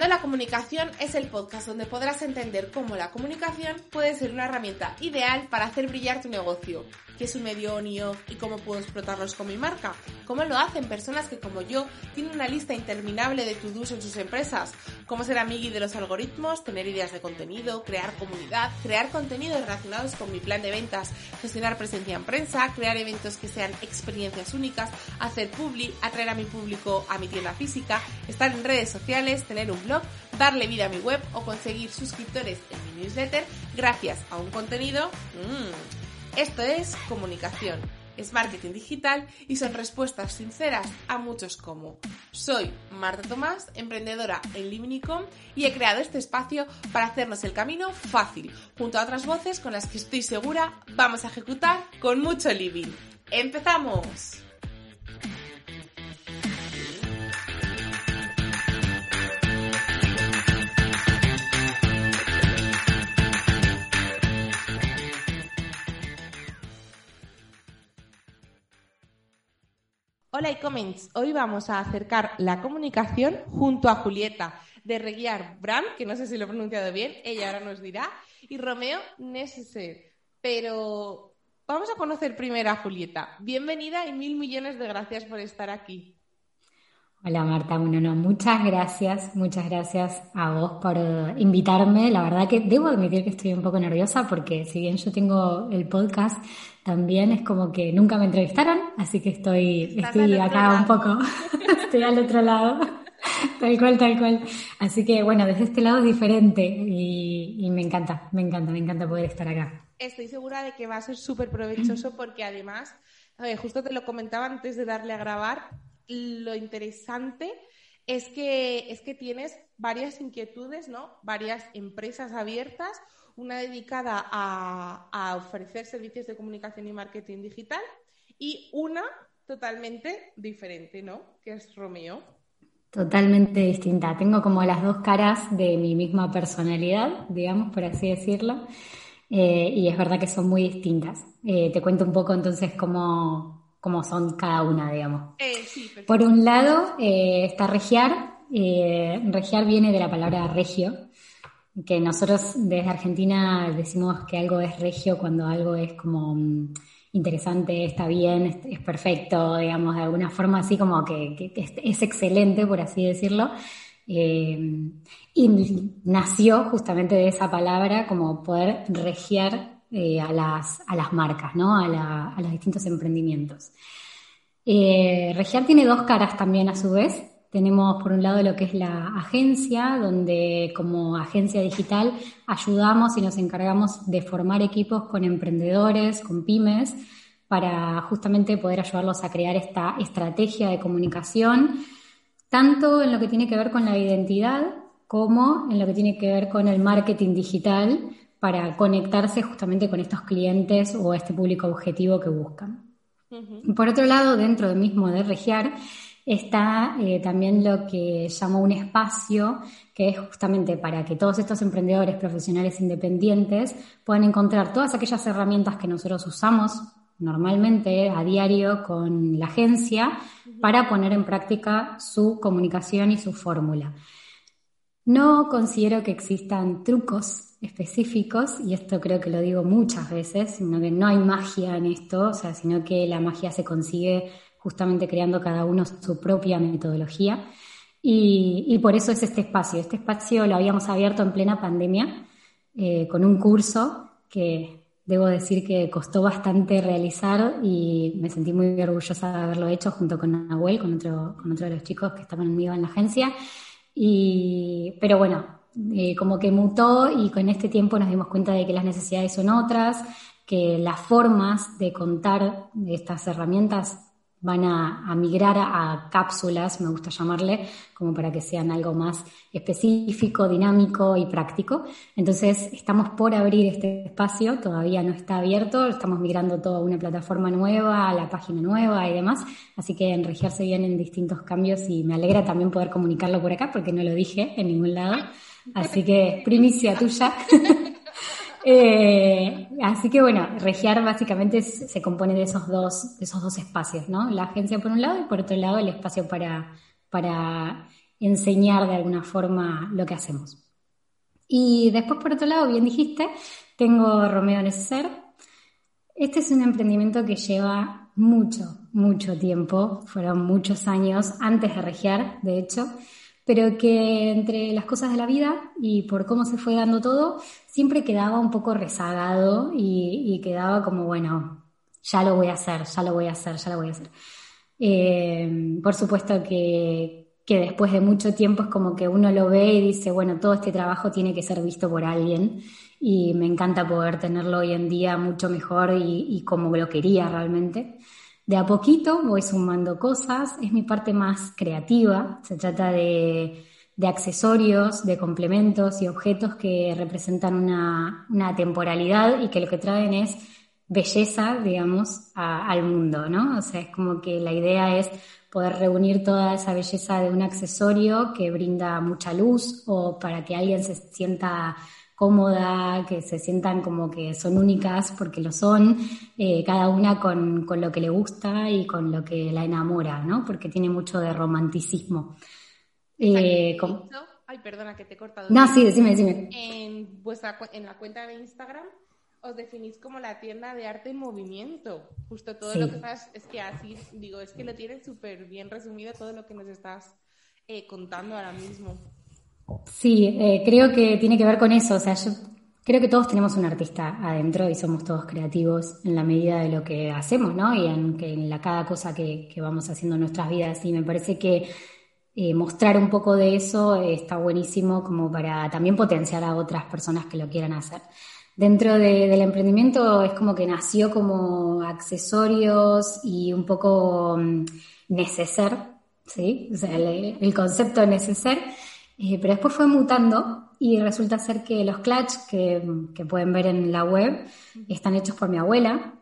La Comunicación es el podcast donde podrás entender cómo la comunicación puede ser una herramienta ideal para hacer brillar tu negocio, qué es un medio on y cómo puedo explotarlos con mi marca, cómo lo hacen personas que como yo tienen una lista interminable de to-dos en sus empresas, cómo ser amigui de los algoritmos, tener ideas de contenido, crear comunidad, crear contenidos relacionados con mi plan de ventas, gestionar presencia en prensa, crear eventos que sean experiencias únicas, hacer publi, atraer a mi público a mi tienda física, estar en redes sociales, tener un blog, darle vida a mi web o conseguir suscriptores en mi newsletter gracias a un contenido. Mm, esto es comunicación, es marketing digital y son respuestas sinceras a muchos como. Soy Marta Tomás, emprendedora en Liminicom y he creado este espacio para hacernos el camino fácil, junto a otras voces con las que estoy segura vamos a ejecutar con mucho living. ¡Empezamos! Hola y comments. Hoy vamos a acercar la comunicación junto a Julieta de Reguiar Brand, que no sé si lo he pronunciado bien, ella ahora nos dirá, y Romeo Necessary. Pero vamos a conocer primero a Julieta. Bienvenida y mil millones de gracias por estar aquí. Hola Marta, bueno, no, muchas gracias, muchas gracias a vos por invitarme. La verdad que debo admitir que estoy un poco nerviosa porque si bien yo tengo el podcast, también es como que nunca me entrevistaron, así que estoy, estoy acá un poco, estoy al otro lado, tal cual, tal cual. Así que bueno, desde este lado es diferente y, me encanta, me encanta, me encanta poder estar acá. Estoy segura de que va a ser súper provechoso porque además, justo te lo comentaba antes de darle a grabar, lo interesante es que, es que tienes varias inquietudes, ¿no? Varias empresas abiertas, una dedicada a, ofrecer servicios de comunicación y marketing digital y una totalmente diferente, ¿no? Que es Romeo. Totalmente distinta. Tengo como las dos caras de mi misma personalidad, digamos, por así decirlo. Eh, y es verdad que son muy distintas. Eh, te cuento un poco entonces cómo, como son cada una, digamos. Eh, Por un lado eh, está regiar. Eh, regiar viene de la palabra regio, que nosotros desde Argentina decimos que algo es regio cuando algo es como mm, interesante, está bien, es, perfecto, digamos, de alguna forma así como que, es, excelente, por así decirlo. y nació justamente de esa palabra como poder regiar eh, a, las, a, las, marcas, ¿no? a, los distintos emprendimientos. Eh, Regiar tiene dos caras también a su vez. Tenemos por un lado lo que es la agencia, donde como agencia digital ayudamos y nos encargamos de formar equipos con emprendedores, con pymes, para justamente poder ayudarlos a crear esta estrategia de comunicación, tanto en lo que tiene que ver con la identidad como en lo que tiene que ver con el marketing digital, para conectarse justamente con estos clientes o este público objetivo que buscan. Por otro lado, dentro del mismo de Regiar, está eh, también lo que llamo un espacio, que es justamente para que todos estos emprendedores profesionales independientes puedan encontrar todas aquellas herramientas que nosotros usamos normalmente a diario con la agencia para poner en práctica su comunicación y su fórmula. No considero que existan trucos específicos, y esto creo que lo digo muchas veces, sino que no hay magia en esto, o sea, sino que la magia se consigue justamente creando cada uno su propia metodología. Y, por eso es este espacio. Este espacio lo habíamos abierto en plena pandemia eh, con un curso que debo decir que costó bastante realizar y me sentí muy orgullosa de haberlo hecho junto con Nahuel, con otro, con otro de los chicos que estaban conmigo en la agencia. Y, pero bueno, eh, como que mutó y con este tiempo nos dimos cuenta de que las necesidades son otras, que las formas de contar estas herramientas van a, migrar a, cápsulas, me gusta llamarle, como para que sean algo más específico, dinámico y práctico. Entonces, estamos por abrir este espacio, todavía no está abierto, estamos migrando todo a una plataforma nueva, a la página nueva y demás, así que en Regiar se vienen distintos cambios y me alegra también poder comunicarlo por acá, porque no lo dije en ningún lado. Así que primicia tuya. Eh, así que bueno, Regiar básicamente se compone de esos dos, de esos dos espacios, ¿no? La agencia por un lado y por otro lado el espacio para, para enseñar de alguna forma lo que hacemos. Y después, por otro lado, bien dijiste, tengo Romeo Neceser. Este es un emprendimiento que lleva mucho, mucho tiempo, fueron muchos años antes de regiar, de hecho, pero que entre las cosas de la vida y por cómo se fue dando todo, siempre quedaba un poco rezagado y, quedaba como, bueno, ya lo voy a hacer, ya lo voy a hacer, ya lo voy a hacer. Eh, por supuesto que, que después de mucho tiempo es como que uno lo ve y dice, bueno, todo este trabajo tiene que ser visto por alguien y me encanta poder tenerlo hoy en día mucho mejor y, y como lo quería realmente. De a poquito voy sumando cosas, es mi parte más creativa, se trata de, de accesorios, de complementos y objetos que representan una, una, temporalidad y que lo que traen es belleza, digamos, al mundo, ¿no? O sea, es como que la idea es poder reunir toda esa belleza de un accesorio que brinda mucha luz o para que alguien se sienta cómoda, que se sientan como que son únicas porque lo son, eh, cada una con, lo que le gusta y con lo que la enamora, ¿no? Porque tiene mucho de romanticismo. Eh, Ay, perdona que te he cortado. No, sí, decime, decime. En, vuestra, en la cuenta de Instagram os definís como la tienda de arte en movimiento. Justo todo lo que estás, es que así, digo, es que lo tienes súper bien resumido todo lo que nos estás eh, contando ahora mismo. Sí, eh, creo que tiene que ver con eso. O sea, yo creo que todos tenemos un artista adentro y somos todos creativos en la medida de lo que hacemos, ¿no? Y en, en la, cada cosa que, vamos haciendo en nuestras vidas. Y me parece que eh, mostrar un poco de eso está buenísimo como para también potenciar a otras personas que lo quieran hacer dentro del emprendimiento es como que nació como accesorios y un poco um, neceser, ¿sí? O sea, el, concepto de neceser, eh, pero después fue mutando y resulta ser que los clutch que, que, pueden ver en la web están hechos por mi abuela,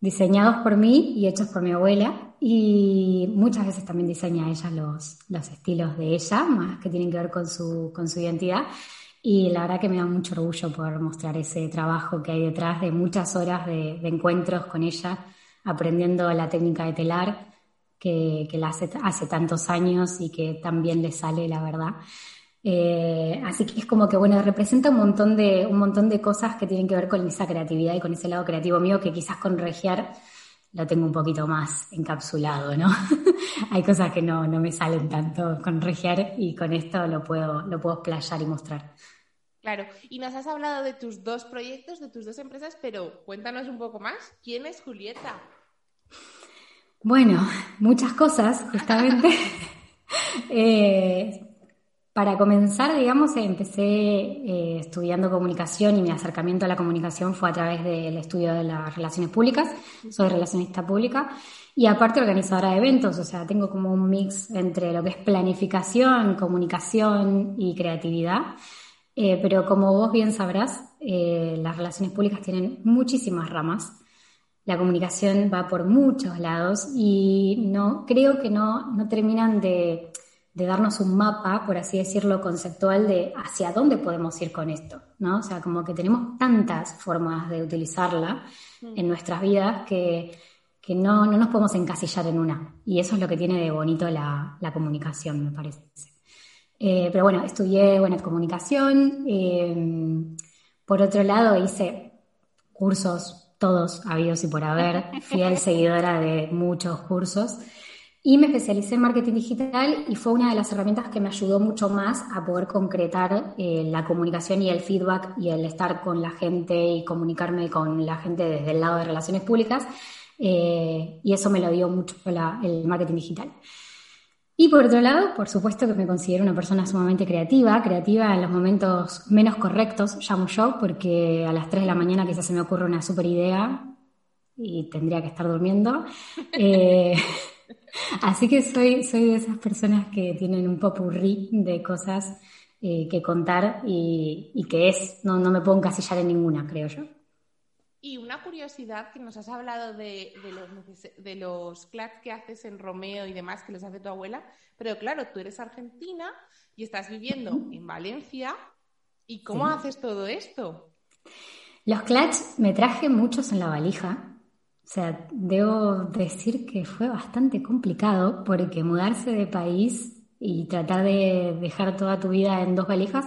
diseñados por mí y hechos por mi abuela y muchas veces también diseña ella los, los estilos de ella, más que tienen que ver con su, con su identidad. Y la verdad que me da mucho orgullo poder mostrar ese trabajo que hay detrás de muchas horas de, encuentros con ella, aprendiendo la técnica de telar, que, la hace hace tantos años y que también le sale, la verdad. Eh, así que es como que, bueno, representa un montón, de, un montón de cosas que tienen que ver con esa creatividad y con ese lado creativo mío que quizás con Regiar lo tengo un poquito más encapsulado, ¿no? Hay cosas que no, no me salen tanto con Regiar y con esto lo puedo, lo puedo explayar y mostrar. Claro, y nos has hablado de tus dos proyectos, de tus dos empresas, pero cuéntanos un poco más. ¿Quién es Julieta? Bueno, muchas cosas, justamente. Eh, para comenzar, digamos, empecé eh, estudiando comunicación y mi acercamiento a la comunicación fue a través del estudio de las relaciones públicas. Soy relacionista pública y aparte organizadora de eventos, o sea, tengo como un mix entre lo que es planificación, comunicación y creatividad. Eh, pero como vos bien sabrás, eh, las relaciones públicas tienen muchísimas ramas. La comunicación va por muchos lados y no creo que no, no terminan de, de, darnos un mapa, por así decirlo, conceptual de hacia dónde podemos ir con esto, ¿no? O sea, como que tenemos tantas formas de utilizarla mm. en nuestras vidas que, que no, no, nos podemos encasillar en una. Y eso es lo que tiene de bonito la, la comunicación, me parece. Eh, pero bueno, estudié buena comunicación. Eh, por otro lado, hice cursos, todos habidos y por haber. Fiel seguidora de muchos cursos. Y me especialicé en marketing digital y fue una de las herramientas que me ayudó mucho más a poder concretar eh, la comunicación y el feedback y el estar con la gente y comunicarme con la gente desde el lado de relaciones públicas. y eso me lo dio mucho el marketing digital. Y por otro lado, por supuesto que me considero una persona sumamente creativa, creativa en los momentos menos correctos, llamo yo, porque a las 3 de la mañana quizás se me ocurre una super idea y tendría que estar durmiendo. Eh, así que soy, soy de esas personas que tienen un popurrí de cosas eh, que contar y, que es, no, no me puedo encasillar en ninguna, creo yo. Y una curiosidad que nos has hablado de, los, de los clats que haces en Romeo y demás que los hace tu abuela, pero claro, tú eres argentina y estás viviendo en Valencia. ¿Y cómo haces todo esto? Los clats me traje muchos en la valija. O sea, debo decir que fue bastante complicado porque mudarse de país y tratar de dejar toda tu vida en dos valijas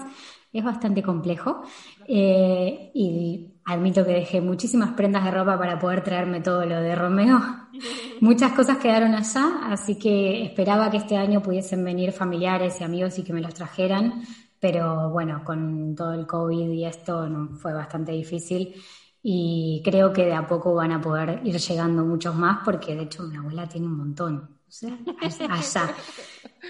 es bastante complejo. Eh, y admito que dejé muchísimas prendas de ropa para poder traerme todo lo de Romeo. Muchas cosas quedaron allá, así que esperaba que este año pudiesen venir familiares y amigos y que me los trajeran, pero bueno, con todo el COVID y esto no, fue bastante difícil y creo que de a poco van a poder ir llegando muchos más porque de hecho mi abuela tiene un montón allá.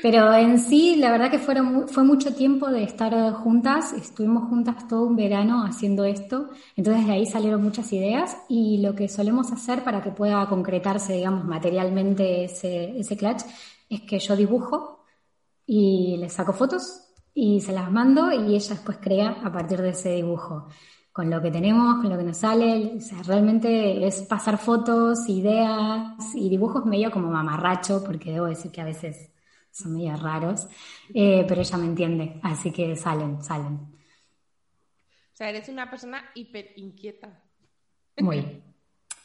Pero en sí, la verdad que fueron, fue mucho tiempo de estar juntas, estuvimos juntas todo un verano haciendo esto, entonces de ahí salieron muchas ideas y lo que solemos hacer para que pueda concretarse, digamos, materialmente ese, ese clutch es que yo dibujo y le saco fotos y se las mando y ella después crea a partir de ese dibujo con lo que tenemos, con lo que nos sale. O sea, realmente es pasar fotos, ideas y dibujos medio como mamarracho, porque debo decir que a veces son medio raros, eh, pero ella me entiende, así que salen, salen. O sea, eres una persona hiper inquieta. Muy,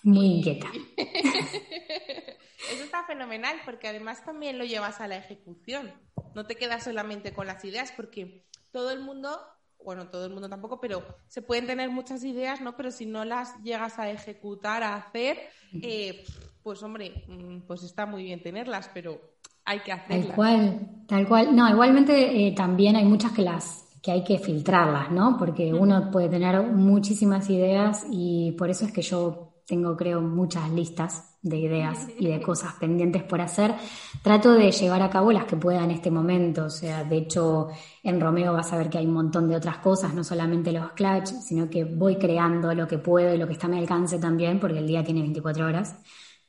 muy inquieta. Eso está fenomenal porque además también lo llevas a la ejecución. No te quedas solamente con las ideas porque todo el mundo bueno, todo el mundo tampoco, pero se pueden tener muchas ideas, ¿no? Pero si no las llegas a ejecutar, a hacer, eh, pues hombre, mm, pues está muy bien tenerlas, pero hay que hacerlas. Tal cual, tal cual. No, igualmente eh, también hay muchas que las que hay que filtrarlas, ¿no? Porque uno puede tener muchísimas ideas y por eso es que yo tengo, creo, muchas listas de ideas y de cosas pendientes por hacer. Trato de llevar a cabo las que pueda en este momento. O sea, de hecho, en Romeo vas a ver que hay un montón de otras cosas, no solamente los clutch, sino que voy creando lo que puedo y lo que está a mi alcance también, porque el día tiene 24 horas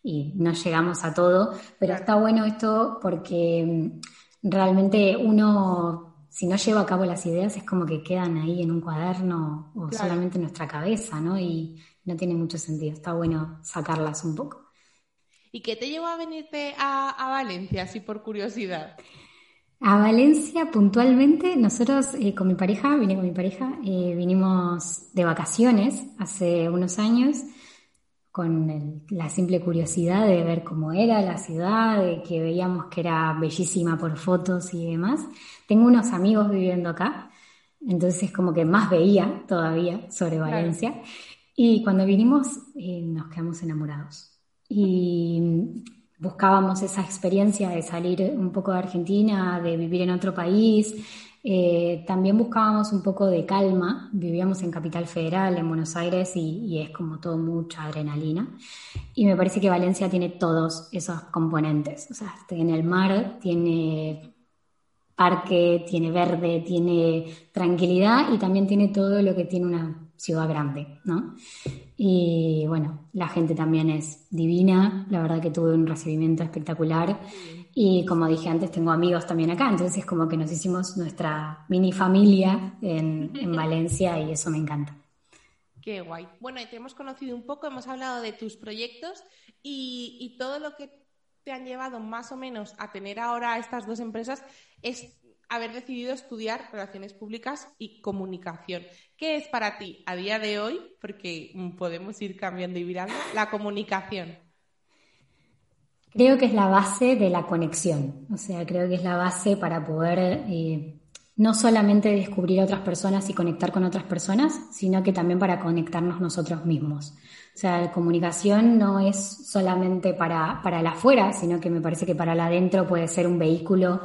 y no llegamos a todo. Pero está bueno esto porque mm, realmente uno, si no lleva a cabo las ideas, es como que quedan ahí en un cuaderno o solamente en nuestra cabeza, ¿no? Y no tiene mucho sentido. Está bueno sacarlas un poco. ¿Y qué te llevó a venirte a, Valencia, así por curiosidad? A Valencia puntualmente, nosotros eh, con mi pareja, vine con mi pareja, eh, vinimos de vacaciones hace unos años con la simple curiosidad de ver cómo era la ciudad, de que veíamos que era bellísima por fotos y demás. Tengo unos amigos viviendo acá, entonces como que más veía todavía sobre Valencia. Y cuando vinimos eh, nos quedamos enamorados y buscábamos esa experiencia de salir un poco de Argentina, de vivir en otro país. Eh, también buscábamos un poco de calma. Vivíamos en Capital Federal, en Buenos Aires, y, es como todo mucha adrenalina. Y me parece que Valencia tiene todos esos componentes. O sea, tiene el mar, tiene parque, tiene verde, tiene tranquilidad y también tiene todo lo que tiene una ciudad grande, ¿no? Y bueno, la gente también es divina, la verdad que tuve un recibimiento espectacular y como dije antes, tengo amigos también acá, entonces es como que nos hicimos nuestra mini familia en, Valencia y eso me encanta. Qué guay. Bueno, y te hemos conocido un poco, hemos hablado de tus proyectos y, y todo lo que te han llevado más o menos a tener ahora estas dos empresas es haber decidido estudiar relaciones públicas y comunicación. ¿Qué es para ti a día de hoy, porque podemos ir cambiando y virando, la comunicación? Creo que es la base de la conexión, o sea, creo que es la base para poder eh, no solamente descubrir a otras personas y conectar con otras personas, sino que también para conectarnos nosotros mismos. O sea, la comunicación no es solamente para, para la afuera, sino que me parece que para la adentro puede ser un vehículo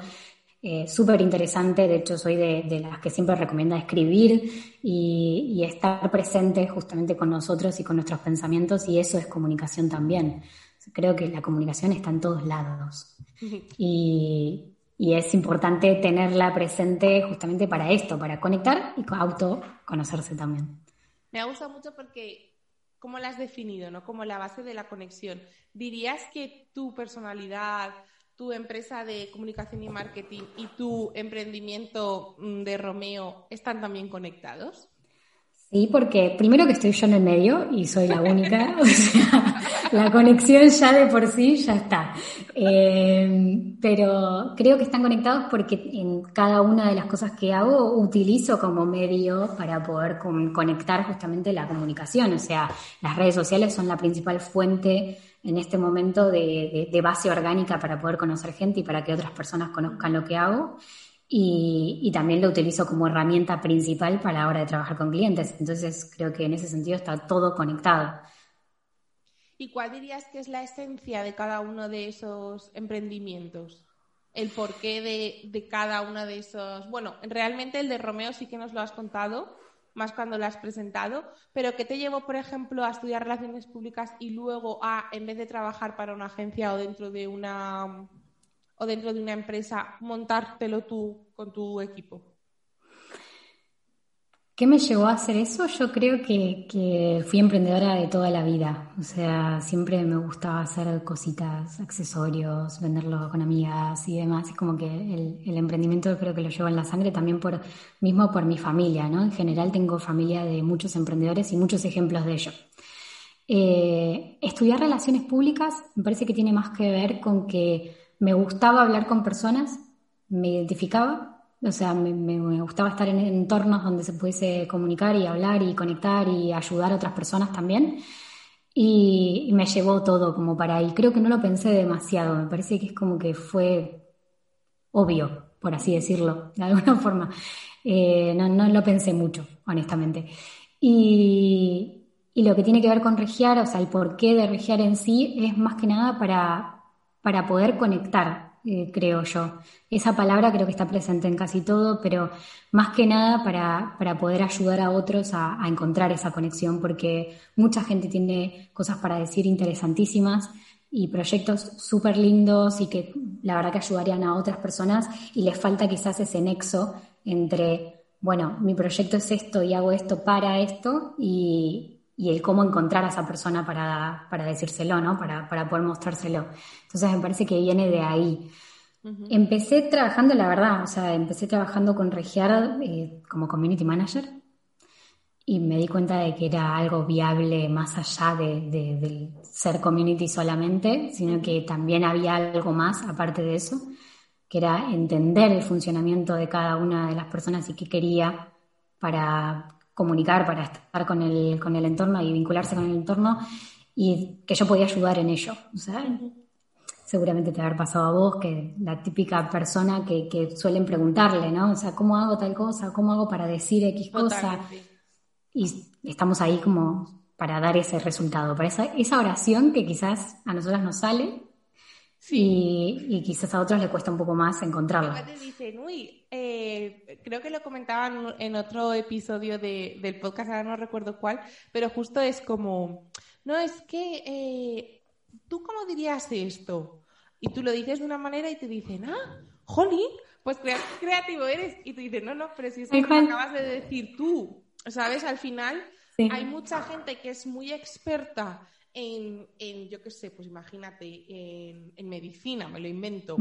eh, súper interesante, de hecho soy de, las que siempre recomienda escribir y, estar presente justamente con nosotros y con nuestros pensamientos y eso es comunicación también. Creo que la comunicación está en todos lados y, es importante tenerla presente justamente para esto, para conectar y autoconocerse también. Me ha gustado mucho porque ¿cómo la has definido, no? Como la base de la conexión. ¿Dirías que tu personalidad, tu empresa de comunicación y marketing y tu emprendimiento mm, de Romeo están también conectados? Sí, porque primero que estoy yo en el medio y soy la única, o sea, la conexión ya de por sí ya está. Eh, pero creo que están conectados porque en cada una de las cosas que hago utilizo como medio para poder conectar justamente la comunicación. O sea, las redes sociales son la principal fuente en este momento de, base orgánica para poder conocer gente y para que otras personas conozcan lo que hago. Y, también lo utilizo como herramienta principal para la hora de trabajar con clientes. Entonces creo que en ese sentido está todo conectado. ¿Y cuál dirías que es la esencia de cada uno de esos emprendimientos? El porqué de, de cada uno de esos. Bueno, realmente el de Romeo sí que nos lo has contado, más cuando lo has presentado, pero ¿qué te llevó, por ejemplo, a estudiar relaciones públicas y luego a, en vez de trabajar para una agencia o dentro de una o dentro de una empresa, montártelo tú con tu equipo? ¿Qué me llevó a hacer eso? Yo creo que, fui emprendedora de toda la vida. O sea, siempre me gustaba hacer cositas, accesorios, venderlo con amigas y demás. Es como que el, emprendimiento creo que lo llevo en la sangre también por mismo por mi familia, ¿no? En general tengo familia de muchos emprendedores y muchos ejemplos de ello. Eh, estudiar relaciones públicas me parece que tiene más que ver con que me gustaba hablar con personas, me identificaba o sea, me, gustaba estar en entornos donde se pudiese comunicar y hablar y conectar y ayudar a otras personas también. Y, me llevó todo como para ahí. Creo que no lo pensé demasiado. Me parece que es como que fue obvio, por así decirlo, de alguna forma. Eh, no, lo pensé mucho, honestamente. Y, y, lo que tiene que ver con regiar, o sea, el porqué de regiar en sí, es más que nada para, para poder conectar eh, creo yo. Esa palabra creo que está presente en casi todo, pero más que nada para, poder ayudar a otros a, encontrar esa conexión, porque mucha gente tiene cosas para decir interesantísimas y proyectos súper lindos y que la verdad que ayudarían a otras personas y les falta quizás ese nexo entre, bueno, mi proyecto es esto y hago esto para esto y, y el cómo encontrar a esa persona para, para decírselo, ¿no? Para, para, poder mostrárselo. Entonces me parece que viene de ahí. Empecé trabajando, la verdad, o sea, empecé trabajando con Regiar eh, como community manager y me di cuenta de que era algo viable más allá de, de, ser community solamente, sino que también había algo más aparte de eso, que era entender el funcionamiento de cada una de las personas y qué quería para comunicar, para estar con el, con el entorno y vincularse con el entorno y que yo podía ayudar en ello. O sea, seguramente te haber pasado a vos, que la típica persona que, que, suelen preguntarle, ¿no? O sea, ¿cómo hago tal cosa? ¿Cómo hago para decir X cosa? Y estamos ahí como para dar ese resultado, para esa, esa oración que quizás a nosotras nos sale Sí. Y, quizás a otros le cuesta un poco más encontrarla. Te dicen, uy, eh, creo que lo comentaban en otro episodio del podcast, ahora no recuerdo cuál, pero justo es como, no, es que, eh, ¿tú cómo dirías esto? Y tú lo dices de una manera y te dicen, ah, jolín, pues creativo eres. Y tú dices, no, no, pero si es que acabas de decir tú, ¿sabes? Al final hay mucha gente que es muy experta en, yo qué sé, pues imagínate, en, medicina, me lo invento,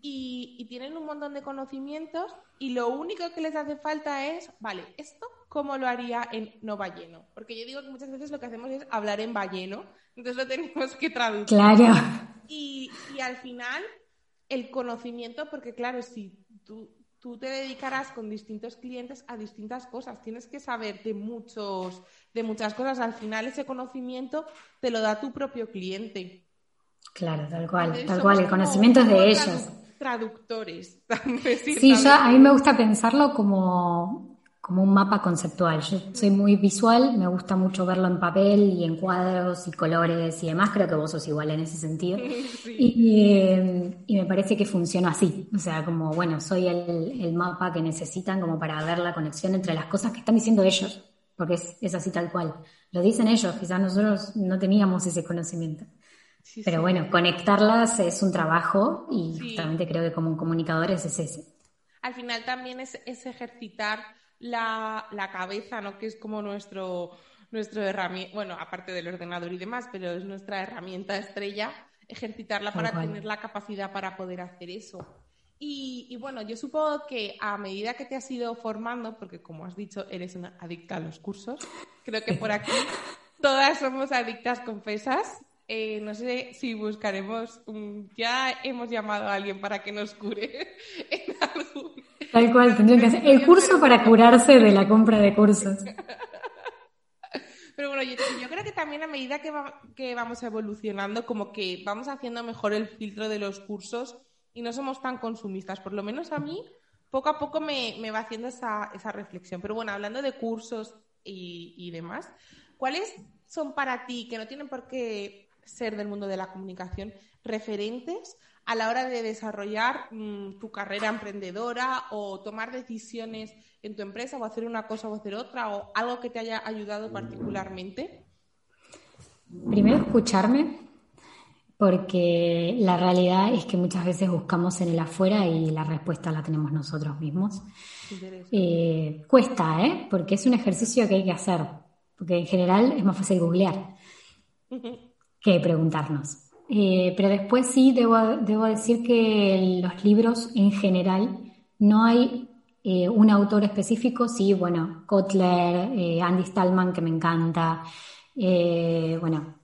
y, tienen un montón de conocimientos y lo único que les hace falta es, vale, ¿esto cómo lo haría en no balleno? Porque yo digo que muchas veces lo que hacemos es hablar en balleno, entonces lo tenemos que traducir. Claro. Y, y al final, el conocimiento, porque claro, si tú tú te dedicarás con distintos clientes a distintas cosas. Tienes que saber de muchos, de muchas cosas. Al final ese conocimiento te lo da tu propio cliente. Claro, tal cual, tal cual. El conocimiento es de ellos. Traductores. Sí, ya a mí me gusta pensarlo como como un mapa conceptual. Yo soy muy visual, me gusta mucho verlo en papel y en cuadros y colores y demás. Creo que vos sos igual en ese sentido. Eh, y, me parece que funciona así. O sea, como, bueno, soy el, mapa que necesitan como para ver la conexión entre las cosas que están diciendo ellos. Porque es, así tal cual. Lo dicen ellos, quizás nosotros no teníamos ese conocimiento. Pero bueno, conectarlas es un trabajo y justamente creo que como un comunicador es ese. Al final también es, es ejercitar la, la cabeza, ¿no? Que es como nuestro, nuestro herramienta, bueno, aparte del ordenador y demás, pero es nuestra herramienta estrella, ejercitarla para tener la capacidad para poder hacer eso. Y, y, bueno, yo supongo que a medida que te has ido formando, porque como has dicho, eres una adicta a los cursos, creo que por aquí todas somos adictas confesas. Eh, no sé si buscaremos, ya hemos llamado a alguien para que nos cure en algún, Tal cual, tendría que hacer el curso para curarse de la compra de cursos. Pero bueno, yo, creo que también a medida que, que vamos evolucionando, como que vamos haciendo mejor el filtro de los cursos y no somos tan consumistas. Por lo menos a mí, poco a poco me, me va haciendo esa, esa, reflexión. Pero bueno, hablando de cursos y, y demás, ¿cuáles son para ti, que no tienen por qué ser del mundo de la comunicación, referentes a la hora de desarrollar mm, tu carrera emprendedora o tomar decisiones en tu empresa o hacer una cosa o hacer otra o algo que te haya ayudado particularmente? Primero escucharme, porque la realidad es que muchas veces buscamos en el afuera y la respuesta la tenemos nosotros mismos. Eh, cuesta, ¿eh? Porque es un ejercicio que hay que hacer, porque en general es más fácil googlear que preguntarnos. Eh, pero después sí debo, decir que los libros en general no hay eh, un autor específico, sí, bueno, Kotler, eh, Andy Stallman, que me encanta, bueno,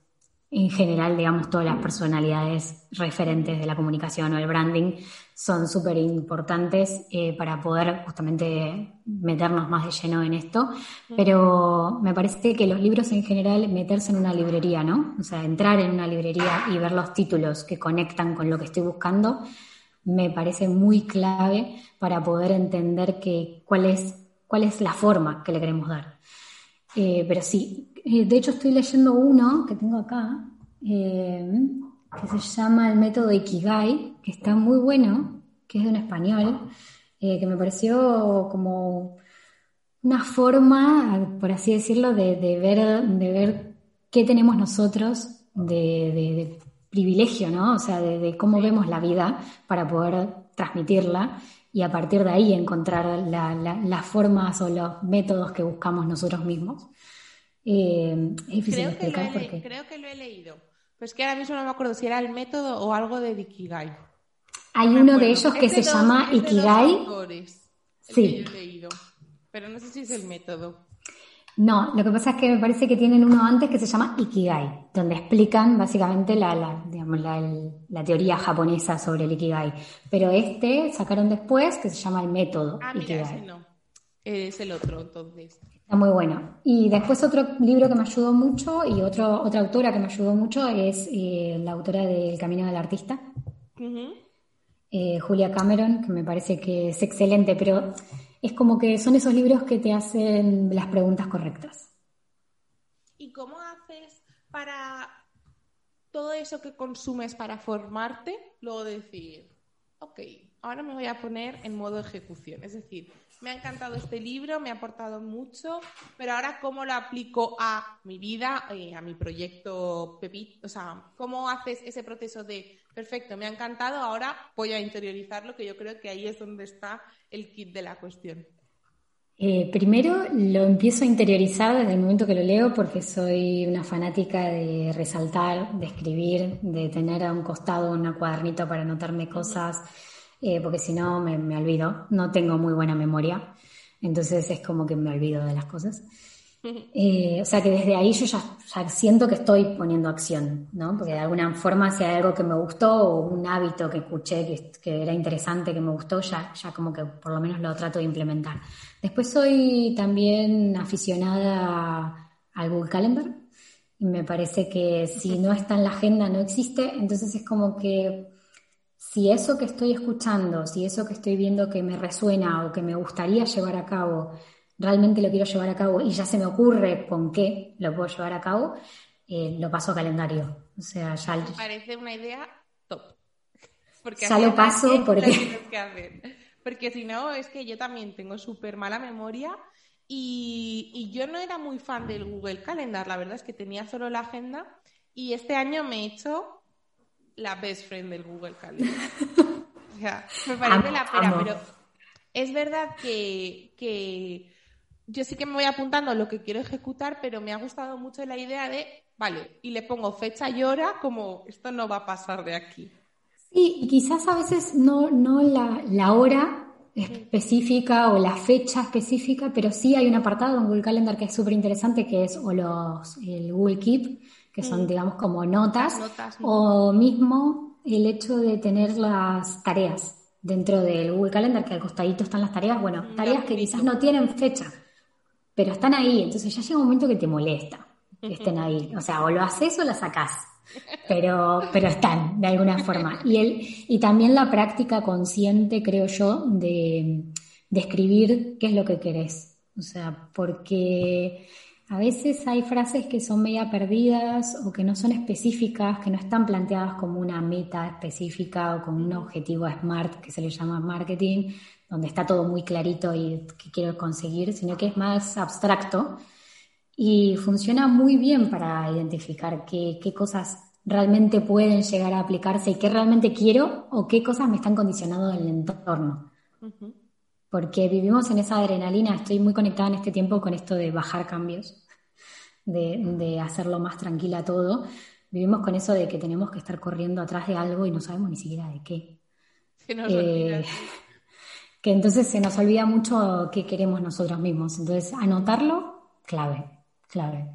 en general, digamos, todas las personalidades referentes de la comunicación o el branding son súper importantes eh, para poder justamente meternos más de lleno en esto. Pero me parece que los libros en general, meterse en una librería, ¿no? O sea, entrar en una librería y ver los títulos que conectan con lo que estoy buscando, me parece muy clave para poder entender que, cuál, es, cuál es la forma que le queremos dar. Eh, pero sí, eh, de hecho, estoy leyendo uno que tengo acá, eh, que se llama El método Ikigai, que está muy bueno, que es de un español, eh, que me pareció como una forma, por así decirlo, de, ver, de ver qué tenemos nosotros de, privilegio, ¿no? O sea, de, cómo vemos la vida para poder transmitirla y a partir de ahí encontrar las formas o los métodos que buscamos nosotros mismos. Eh, es difícil explicar por Creo que lo he leído. Pues que ahora mismo no me acuerdo si era el método o algo de Ikigai. Hay uno de ellos que se llama Ikigai. sí. he leído, pero no sé si es el método. No, lo que pasa es que me parece que tienen uno antes que se llama Ikigai, donde explican básicamente la, digamos, la, teoría japonesa sobre el Ikigai. Pero este sacaron después que se llama el método ah, Ikigai. Mira, no. Es el otro, entonces. Está muy bueno. Y después otro libro que me ayudó mucho y otro, otra autora que me ayudó mucho es eh, la autora de El Camino del Artista, eh, Julia Cameron, que me parece que es excelente, pero es como que son esos libros que te hacen las preguntas correctas. ¿Y cómo haces para todo eso que consumes para formarte, luego decir, ok, ahora me voy a poner en modo ejecución? Es decir, me ha encantado este libro, me ha aportado mucho, pero ahora cómo lo aplico a mi vida, eh, a mi proyecto Pepit, o sea, cómo haces ese proceso de, perfecto, me ha encantado, ahora voy a interiorizarlo, que yo creo que ahí es donde está el kit de la cuestión. Eh, primero lo empiezo a interiorizar desde el momento que lo leo porque soy una fanática de resaltar, de escribir, de tener a un costado un cuadernito para anotarme cosas. Eh, porque si no me, me, olvido, no tengo muy buena memoria, entonces es como que me olvido de las cosas. Eh, o sea que desde ahí yo ya, siento que estoy poniendo acción, ¿no? Porque de alguna forma si hay algo que me gustó o un hábito que escuché que, que era interesante, que me gustó, ya, ya como que por lo menos lo trato de implementar. Después soy también aficionada al Google Calendar. Y me parece que si no está en la agenda no existe, entonces es como que si eso que estoy escuchando, si eso que estoy viendo que me resuena o que me gustaría llevar a cabo, realmente lo quiero llevar a cabo y ya se me ocurre con qué lo puedo llevar a cabo, eh, lo paso a calendario. O sea, ya... Me parece una idea top. Porque ya lo paso porque... Porque si no, es que yo también tengo súper mala memoria y, y yo no era muy fan del Google Calendar. La verdad es que tenía solo la agenda y este año me he hecho la best friend del Google Calendar. o sea, me parece la pena, pero es verdad que, yo sí que me voy apuntando lo que quiero ejecutar, pero me ha gustado mucho la idea de, vale, y le pongo fecha y hora como esto no va a pasar de aquí. Sí, y quizás a veces no, no la, la hora específica o la fecha específica, pero sí hay un apartado en Google Calendar que es súper interesante, que es o los, el Google Keep, que son, mm. digamos, como notas, o mismo el hecho de tener las tareas dentro del Google Calendar, que al costadito están las tareas, bueno, mm, tareas que quizás no tienen fecha, pero están ahí, entonces ya llega un momento que te molesta, estén ahí. O sea, o lo haces o la sacás. Pero, pero están, de alguna forma. Y, el, y también la práctica consciente, creo yo, de, de escribir qué es lo que querés. O sea, porque a veces hay frases que son media perdidas o que no son específicas, que no están planteadas como una meta específica o como un objetivo SMART que se le llama marketing, donde está todo muy clarito y qué quiero conseguir, sino que es más abstracto. Y funciona muy bien para identificar qué, qué cosas realmente pueden llegar a aplicarse y qué realmente quiero o qué cosas me están condicionando en el entorno. Porque vivimos en esa adrenalina, estoy muy conectada en este tiempo con esto de bajar cambios, de, de hacerlo más tranquila todo. Vivimos con eso de que tenemos que estar corriendo atrás de algo y no sabemos ni siquiera de qué. Eh, que entonces se nos olvida mucho qué queremos nosotros mismos. Entonces, anotarlo, clave, clave.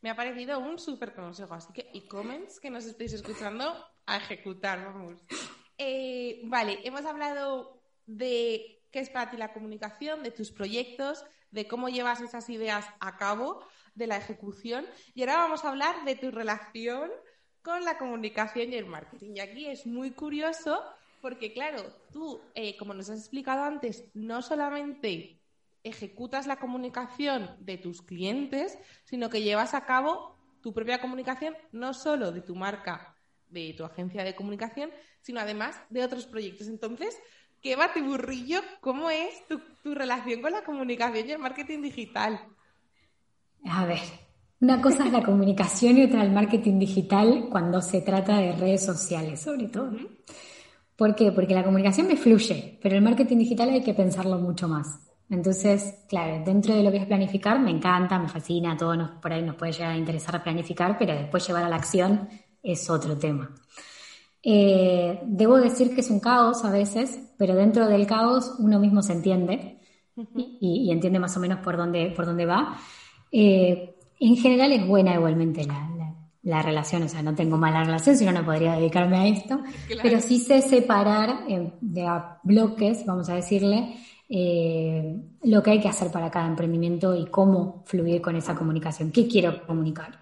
Me ha parecido un súper consejo, así que, y comments que nos estéis escuchando, a ejecutar, vamos. Eh, vale, hemos hablado de qué es para ti la comunicación, de tus proyectos, de cómo llevas esas ideas a cabo, de la ejecución, y ahora vamos a hablar de tu relación con la comunicación y el marketing. Y aquí es muy curioso porque, claro, tú, eh, como nos has explicado antes, no solamente ejecutas la comunicación de tus clientes, sino que llevas a cabo tu propia comunicación, no solo de tu marca, de tu agencia de comunicación, sino además de otros proyectos. Entonces, ¿qué va tu burrillo? ¿Cómo es tu, tu relación con la comunicación y el marketing digital? A ver, una cosa es la comunicación y otra el marketing digital cuando se trata de redes sociales, sobre todo. ¿Por qué? Porque la comunicación me fluye, pero el marketing digital hay que pensarlo mucho más. Entonces, claro, dentro de lo que es planificar, me encanta, me fascina, todo nos, por ahí nos puede llegar a interesar planificar, pero después llevar a la acción es otro tema. Eh, debo decir que es un caos a veces, pero dentro del caos uno mismo se entiende y, entiende más o menos por dónde, por dónde va. Eh, en general es buena igualmente la, la relación, o sea, no tengo mala relación, si no, no podría dedicarme a esto, pero sí sé separar eh, de bloques, vamos a decirle, eh, lo que hay que hacer para cada emprendimiento y cómo fluir con esa comunicación, qué quiero comunicar.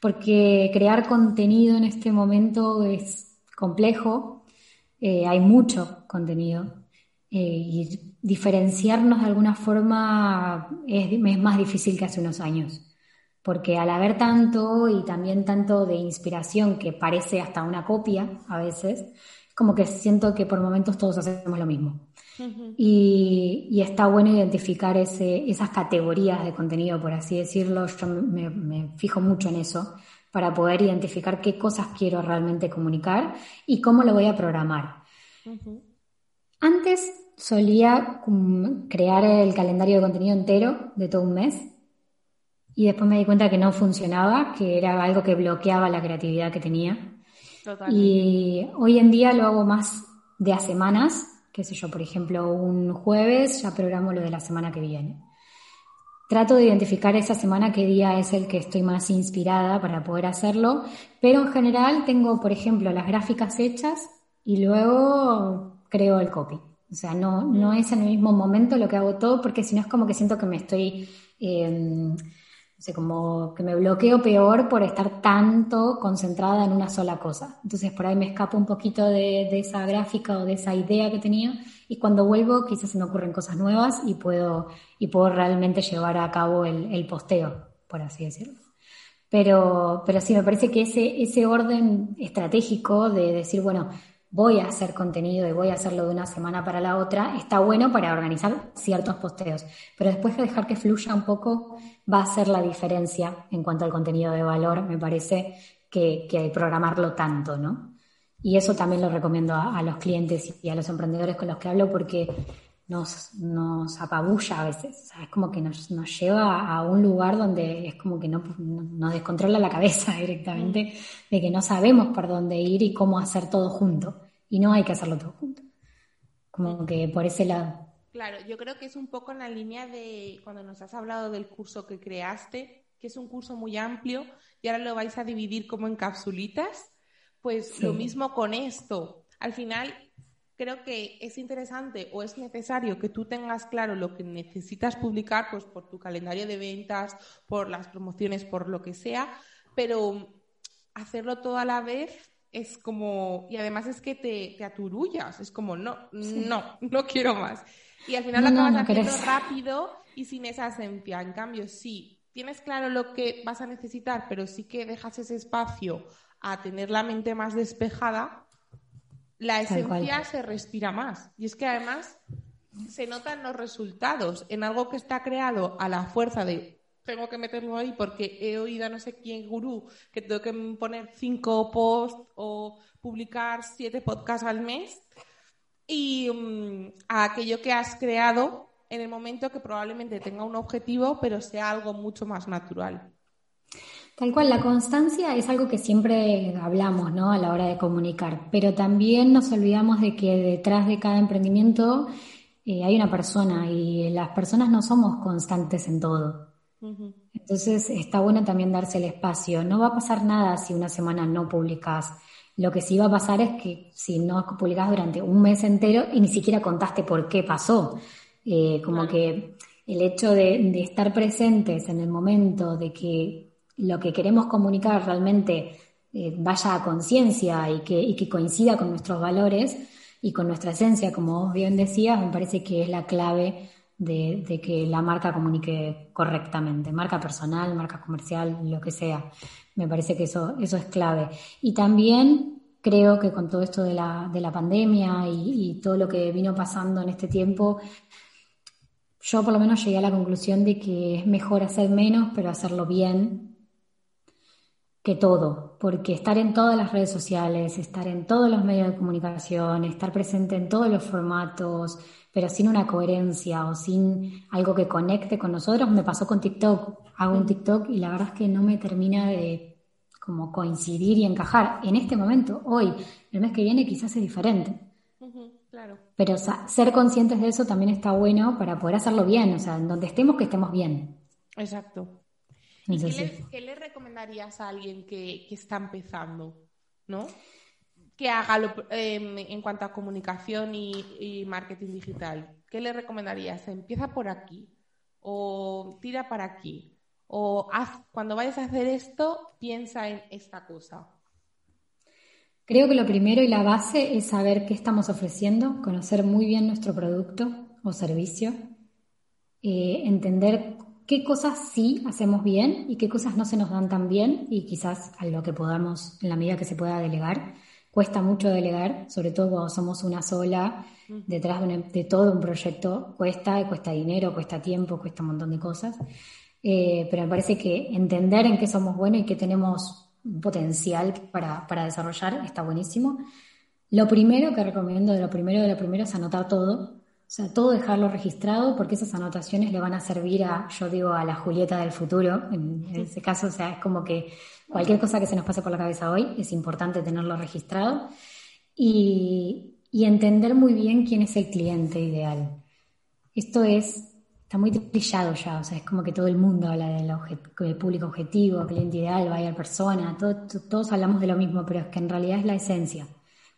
Porque crear contenido en este momento es complejo, eh, hay mucho contenido y diferenciarnos de alguna forma es más difícil que hace unos años porque al haber tanto y también tanto de inspiración que parece hasta una copia a veces, como que siento que por momentos todos hacemos lo mismo. y, está bueno identificar ese, esas categorías de contenido, por así decirlo. Yo me, fijo mucho en eso para poder identificar qué cosas quiero realmente comunicar y cómo lo voy a programar. Antes solía crear el calendario de contenido entero de todo un mes y después me di cuenta que no funcionaba, que era algo que bloqueaba la creatividad que tenía. Y hoy en día lo hago más de a semanas, qué sé yo, por ejemplo, un jueves ya programo lo de la semana que viene. Trato de identificar esa semana qué día es el que estoy más inspirada para poder hacerlo, pero en general tengo, por ejemplo, las gráficas hechas y luego creo el copy. O sea, no, no es en el mismo momento lo que hago todo, porque si no es como que siento que me estoy... Eh, sé, como que me bloqueo peor por estar tanto concentrada en una sola cosa. Entonces por ahí me escapo un poquito de, esa gráfica o de esa idea que tenía y cuando vuelvo quizás se me ocurren cosas nuevas y puedo, y puedo realmente llevar a cabo el, posteo, por así decirlo. Pero, pero sí, me parece que ese, ese orden estratégico de decir, bueno, voy a hacer contenido y voy a hacerlo de una semana para la otra, está bueno para organizar ciertos posteos. Pero después de dejar que fluya un poco, va a ser la diferencia en cuanto al contenido de valor, me parece, que, que programarlo tanto, ¿no? Y eso también lo recomiendo a, los clientes y a los emprendedores con los que hablo porque nos, apabulla a veces. es como que nos, nos, lleva a un lugar donde es como que no, nos descontrola la cabeza directamente, de que no sabemos por dónde ir y cómo hacer todo junto. Y no hay que hacerlo todo junto. Como que por ese lado. Claro, yo creo que es un poco en la línea de cuando nos has hablado del curso que creaste, que es un curso muy amplio y ahora lo vais a dividir como en capsulitas. Pues lo mismo con esto. Al final, creo que es interesante o es necesario que tú tengas claro lo que necesitas publicar, pues por tu calendario de ventas, por las promociones, por lo que sea, pero hacerlo todo a la vez es como, y además es que te, te aturullas, es como, no, no, no quiero más. Y al final lo acabas haciendo rápido y sin esa esencia. En cambio, sí, tienes claro lo que vas a necesitar, pero sí que dejas ese espacio a tener la mente más despejada, la esencia se respira más. Y es que además se notan los resultados en algo que está creado a la fuerza de tengo que meterlo ahí porque he oído a no sé quién gurú que tengo que poner cinco posts o publicar siete podcasts al mes y a aquello que has creado en el momento que probablemente tenga un objetivo pero sea algo mucho más natural. Tal cual, la constancia es algo que siempre hablamos, ¿no? A la hora de comunicar, pero también nos olvidamos de que detrás de cada emprendimiento eh, hay una persona y las personas no somos constantes en todo. Entonces está bueno también darse el espacio. No va a pasar nada si una semana no publicas. Lo que sí va a pasar es que si no publicas durante un mes entero y ni siquiera contaste por qué pasó, eh, como que el hecho de, estar presentes en el momento de que lo que queremos comunicar realmente eh, vaya a conciencia y que, y que coincida con nuestros valores y con nuestra esencia, como vos bien decías, me parece que es la clave de, que la marca comunique correctamente, marca personal, marca comercial, lo que sea. Me parece que eso, eso es clave. Y también creo que con todo esto de la, de la pandemia y, y, todo lo que vino pasando en este tiempo, yo por lo menos llegué a la conclusión de que es mejor hacer menos, pero hacerlo bien que todo, porque estar en todas las redes sociales, estar en todos los medios de comunicación, estar presente en todos los formatos, pero sin una coherencia o sin algo que conecte con nosotros. Me pasó con TikTok. Hago un TikTok y la verdad es que no me termina de como coincidir y encajar. En este momento, hoy, el mes que viene quizás es diferente. claro. Pero ser conscientes de eso también está bueno para poder hacerlo bien, o sea, en donde estemos, que estemos bien. Exacto. ¿Y qué, le, recomendarías a alguien que, que está empezando? ¿No? que haga em, en cuanto a comunicación y, marketing digital? ¿Qué le recomendarías? ¿Empieza por aquí? ¿O tira para aquí? ¿O haz, cuando vayas a hacer esto, piensa en esta cosa? Creo que lo primero y la base es saber qué estamos ofreciendo, conocer muy bien nuestro producto o servicio, eh, entender qué cosas sí hacemos bien y qué cosas no se nos dan tan bien y quizás a lo que podamos, en la medida que se pueda delegar Cuesta mucho delegar, sobre todo cuando somos una sola, detrás de, todo un proyecto, cuesta, cuesta dinero, cuesta tiempo, cuesta un montón de cosas. Eh, pero me parece que entender en qué somos buenos y qué tenemos un potencial para, para desarrollar está buenísimo. Lo primero que recomiendo, de lo primero de lo primero, es anotar todo. O sea, todo dejarlo registrado porque esas anotaciones le van a servir a, yo digo, a la Julieta del futuro. En, ese caso, o sea, es como que Cualquier cosa que se nos pase por la cabeza hoy es importante tenerlo registrado y, entender muy bien quién es el cliente ideal. Esto es, está muy trillado ya, o sea, es como que todo el mundo habla del, público objetivo, cliente ideal, vaya persona, todos hablamos de lo mismo, pero es que en realidad es la esencia.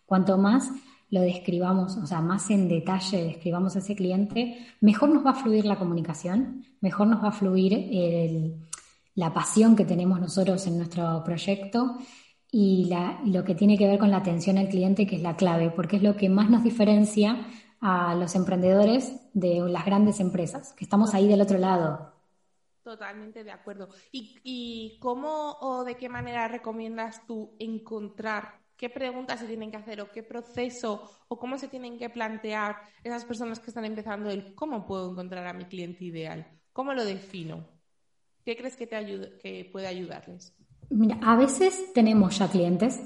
Cuanto más lo describamos, o sea, más en detalle describamos a ese cliente, mejor nos va a fluir la comunicación, mejor nos va a fluir la pasión que tenemos nosotros en nuestro proyecto y lo que tiene que ver con la atención al cliente, que es la clave, porque es lo que más nos diferencia a los emprendedores de las grandes empresas, que estamos ahí del otro lado. Totalmente de acuerdo. ¿Y, y cómo o de qué manera recomiendas tú encontrar qué preguntas se tienen que hacer o qué proceso o cómo se tienen que plantear esas personas que están empezando el cómo puedo encontrar a mi cliente ideal? ¿Cómo lo defino? ¿Qué crees que, te ayude, que puede ayudarles? Mira, a veces tenemos ya clientes,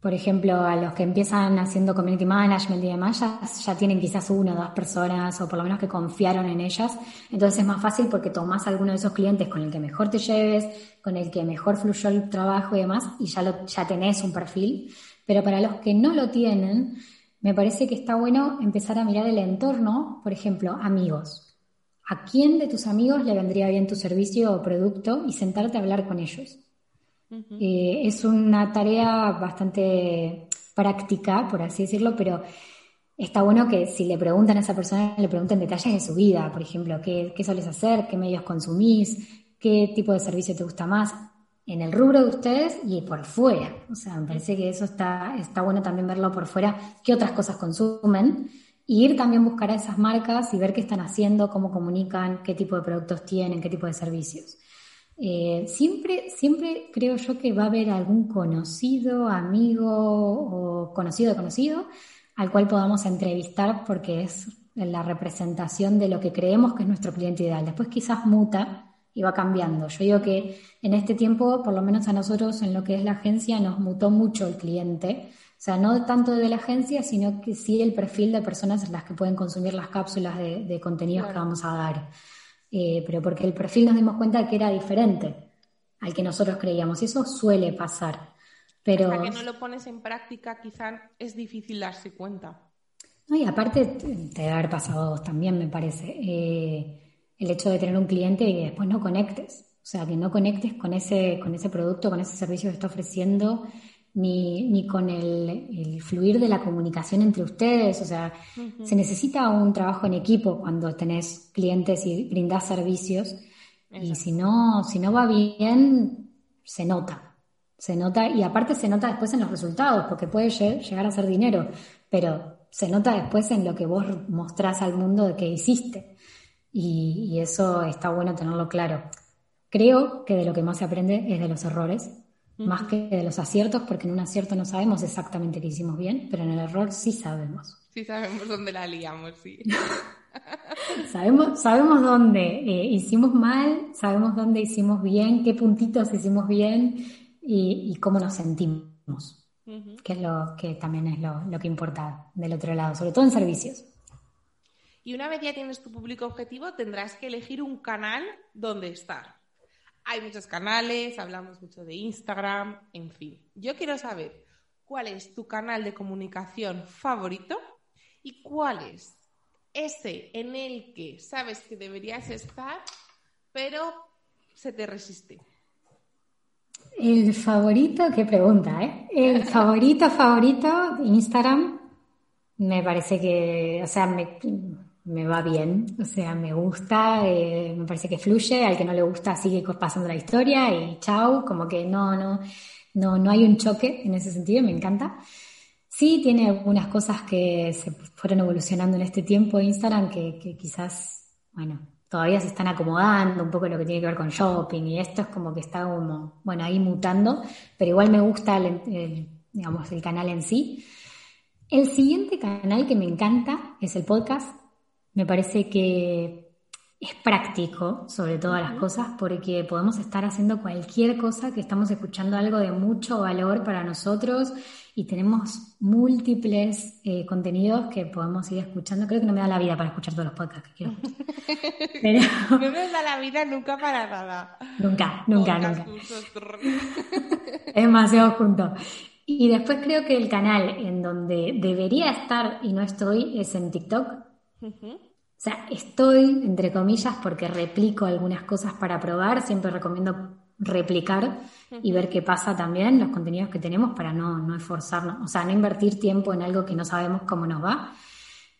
por ejemplo, a los que empiezan haciendo community management y demás, ya, tienen quizás una o dos personas o por lo menos que confiaron en ellas. Entonces es más fácil porque tomas alguno de esos clientes con el que mejor te lleves, con el que mejor fluyó el trabajo y demás, y ya, lo, ya tenés un perfil. Pero para los que no lo tienen, me parece que está bueno empezar a mirar el entorno, por ejemplo, amigos a quién de tus amigos le vendría bien tu servicio o producto y sentarte a hablar con ellos. Eh, es una tarea bastante práctica, por así decirlo, pero está bueno que si le preguntan a esa persona, le pregunten detalles de su vida, por ejemplo, qué, qué sueles hacer, qué medios consumís, qué tipo de servicio te gusta más, en el rubro de ustedes y por fuera. O sea, me parece que eso está, está bueno también verlo por fuera, qué otras cosas consumen, y ir también buscar a esas marcas y ver qué están haciendo, cómo comunican, qué tipo de productos tienen, qué tipo de servicios. Eh, siempre, siempre creo yo que va a haber algún conocido, amigo o conocido de conocido al cual podamos entrevistar porque es la representación de lo que creemos que es nuestro cliente ideal. Después quizás muta y va cambiando. Yo digo que en este tiempo, por lo menos a nosotros en lo que es la agencia, nos mutó mucho el cliente. O sea, no tanto de la agencia, sino que sí el perfil de personas en las que pueden consumir las cápsulas de, contenidos que vamos a dar. Eh, pero porque el perfil nos dimos cuenta que era diferente al que nosotros creíamos. Y eso suele pasar. Pero... Hasta que no lo pones en práctica, quizás es difícil darse cuenta. No, y aparte te debe haber pasado a vos también, me parece. Eh, el hecho de tener un cliente y después no conectes. O sea, que no conectes con ese, con ese producto, con ese servicio que está ofreciendo, ni, ni con el, fluir de la comunicación entre ustedes. O sea, se necesita un trabajo en equipo cuando tenés clientes y brindás servicios. Y si no, si no va bien, se nota. Se nota, y aparte se nota después en los resultados, porque puede llegar a ser dinero, pero se nota después en lo que vos mostrás al mundo de que hiciste y, eso está bueno tenerlo claro. Creo que de lo que más se aprende es de los errores, más que de los aciertos, porque en un acierto no sabemos exactamente qué hicimos bien, pero en el error sí sabemos. Sí sabemos dónde la liamos, sí. sabemos, sabemos dónde eh, hicimos mal, sabemos dónde hicimos bien, qué puntitos hicimos bien y, cómo nos sentimos, que es lo que también es lo, lo que importa del otro lado, sobre todo en servicios. Y una vez ya tienes tu público objetivo, tendrás que elegir un canal donde estar. Hay muchos canales, hablamos mucho de Instagram, en fin. Yo quiero saber cuál es tu canal de comunicación favorito y cuál es ese en el que sabes que deberías estar, pero se te resiste. El favorito, qué pregunta, ¿eh? El favorito, favorito, Instagram, me parece que, o sea, me, me va bien, o sea, me gusta, eh, me parece que fluye, al que no le gusta sigue pasando la historia y chau, como que no, no, no, no hay un choque en ese sentido, me encanta. Sí, tiene algunas cosas que se fueron evolucionando en este tiempo de Instagram que, quizás, bueno, todavía se están acomodando, un poco lo que tiene que ver con shopping y esto es como que está como, bueno, ahí mutando, pero igual me gusta el, digamos, el canal en sí. El siguiente canal que me encanta es el podcast. Me parece que es práctico sobre todas las cosas porque podemos estar haciendo cualquier cosa que estamos escuchando algo de mucho valor para nosotros y tenemos múltiples eh, contenidos que podemos ir escuchando. Creo que no me da la vida para escuchar todos los podcasts que quiero. Pero... no me da la vida nunca para nada. Nunca, nunca, nunca. es demasiado junto. Y después creo que el canal en donde debería estar y no estoy es en TikTok o sea, estoy, entre comillas, porque replico algunas cosas para probar, siempre recomiendo replicar y ver qué pasa también, los contenidos que tenemos para no, no esforzarnos, o sea, no invertir tiempo en algo que no sabemos cómo nos va,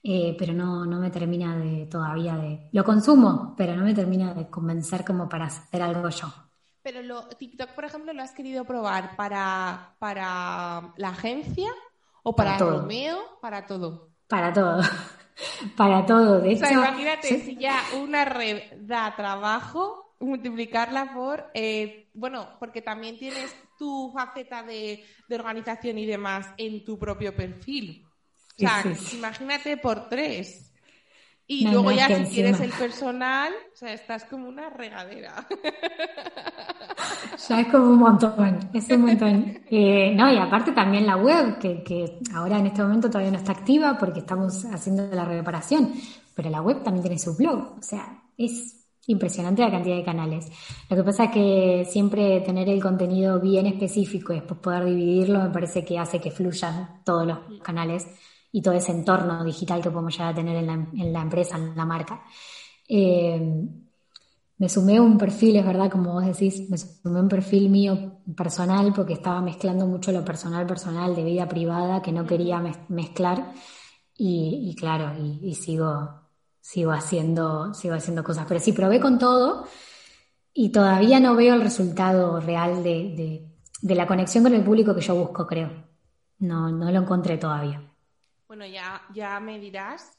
eh, pero no, no me termina de todavía de... Lo consumo, pero no me termina de convencer como para hacer algo yo. Pero lo, TikTok, por ejemplo, lo has querido probar para, para la agencia o para, para Romeo, para todo. Para todo para todo. De hecho, imagínate si ya una red da trabajo, multiplicarla por, eh, bueno, porque también tienes tu faceta de, organización y demás en tu propio perfil. O sea, imagínate por tres. Y luego ya si quieres el personal, o sea, estás como una regadera. Ya es como un montón, es un montón. Eh, no, y aparte también la web, que, que, ahora en este momento todavía no está activa porque estamos haciendo la reparación, pero la web también tiene su blog, o sea, es impresionante la cantidad de canales. Lo que pasa es que siempre tener el contenido bien específico y después poder dividirlo me parece que hace que fluyan todos los canales y todo ese entorno digital que podemos llegar a tener en la, empresa, en la marca. Eh, me sumé a un perfil, es verdad, como vos decís, me sumé a un perfil mío personal porque estaba mezclando mucho lo personal, personal, de vida privada, que no quería mezclar. y, claro, y, sigo, sigo, haciendo, sigo haciendo cosas. Pero sí, probé con todo y todavía no veo el resultado real de, de, la conexión con el público que yo busco, creo. No, no lo encontré todavía. Bueno, ya, ya me dirás.